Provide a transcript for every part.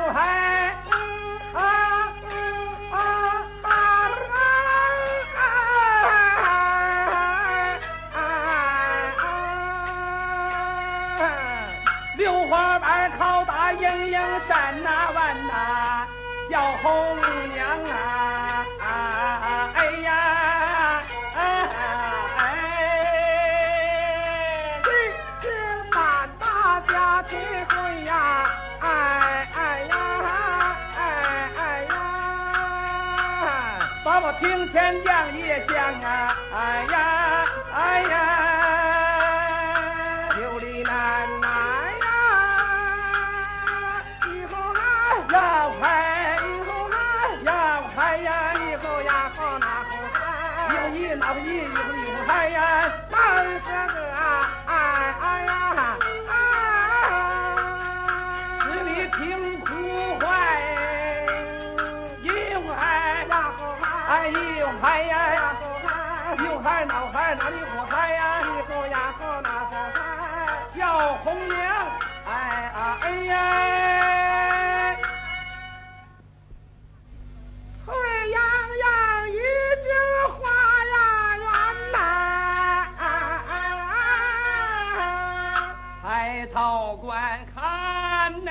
那呼嗨，嗯啊啊啊啊！榴花瓣靠打迎迎山呐弯呐，小红娘啊，我听天讲也讲啊，哎呀，哎呀，九里南南呀，以后还要开，以后还要开呀，以后呀好那好开，一一那不一，一后一后呀，满是个啊，嗨，又嗨那嗨那里好嗨呀，以后呀好那好嗨，叫红娘，哎啊哎呀。翠阳阳已经花呀圆呐，抬头观看呐，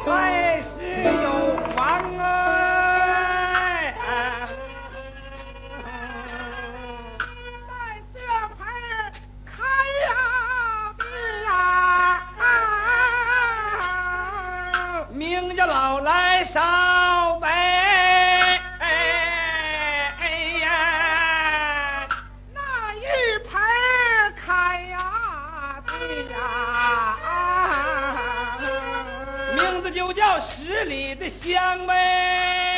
来少白。哎呀，那一盆开呀的呀，名字就叫十里的香呗。